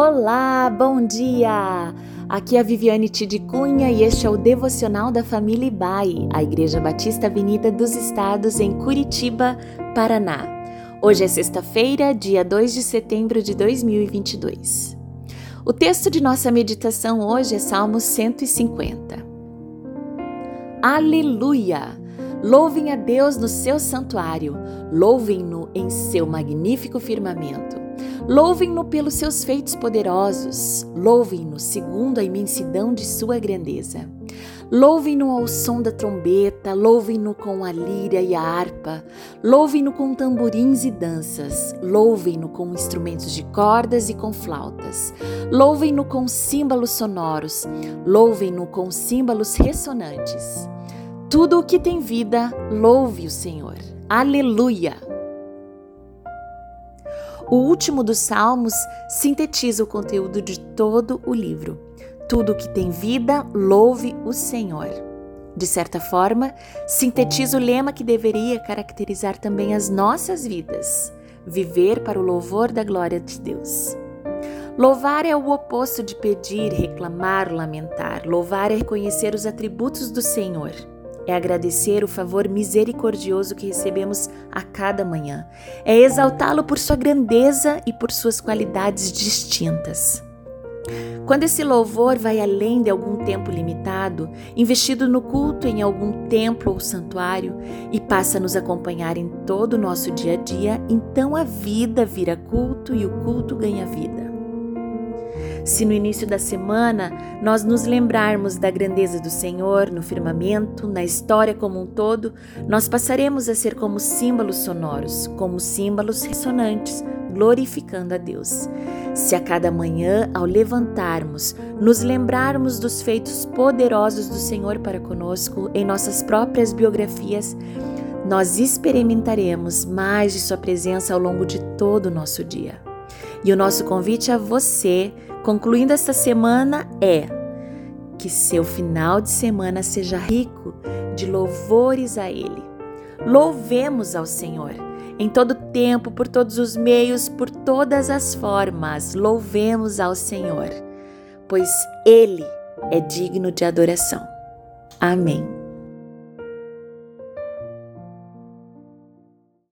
Olá, bom dia! Aqui é a Viviane Tid Cunha e este é o devocional da família Ibai, a Igreja Batista Avenida dos Estados em Curitiba, Paraná. Hoje é sexta-feira, dia 2 de setembro de 2022. O texto de nossa meditação hoje é Salmo 150. Aleluia! Louvem a Deus no seu santuário, louvem-no em seu magnífico firmamento. Louvem-no pelos seus feitos poderosos, louvem-no segundo a imensidão de sua grandeza. Louvem-no ao som da trombeta, louvem-no com a lira e a harpa, louvem-no com tamborins e danças, louvem-no com instrumentos de cordas e com flautas, louvem-no com símbolos sonoros, louvem-no com símbolos ressonantes. Tudo o que tem vida, louve o Senhor. Aleluia! O último dos Salmos sintetiza o conteúdo de todo o livro. Tudo que tem vida, louve o Senhor. De certa forma, sintetiza o lema que deveria caracterizar também as nossas vidas: viver para o louvor da glória de Deus. Louvar é o oposto de pedir, reclamar, lamentar. Louvar é reconhecer os atributos do Senhor é agradecer o favor misericordioso que recebemos a cada manhã, é exaltá-lo por sua grandeza e por suas qualidades distintas. Quando esse louvor vai além de algum tempo limitado, investido no culto em algum templo ou santuário, e passa a nos acompanhar em todo o nosso dia a dia, então a vida vira culto e o culto ganha vida. Se no início da semana nós nos lembrarmos da grandeza do Senhor no firmamento, na história como um todo, nós passaremos a ser como símbolos sonoros, como símbolos ressonantes, glorificando a Deus. Se a cada manhã, ao levantarmos, nos lembrarmos dos feitos poderosos do Senhor para conosco em nossas próprias biografias, nós experimentaremos mais de Sua presença ao longo de todo o nosso dia. E o nosso convite a você concluindo esta semana é que seu final de semana seja rico de louvores a Ele. Louvemos ao Senhor em todo tempo, por todos os meios, por todas as formas. Louvemos ao Senhor, pois Ele é digno de adoração. Amém.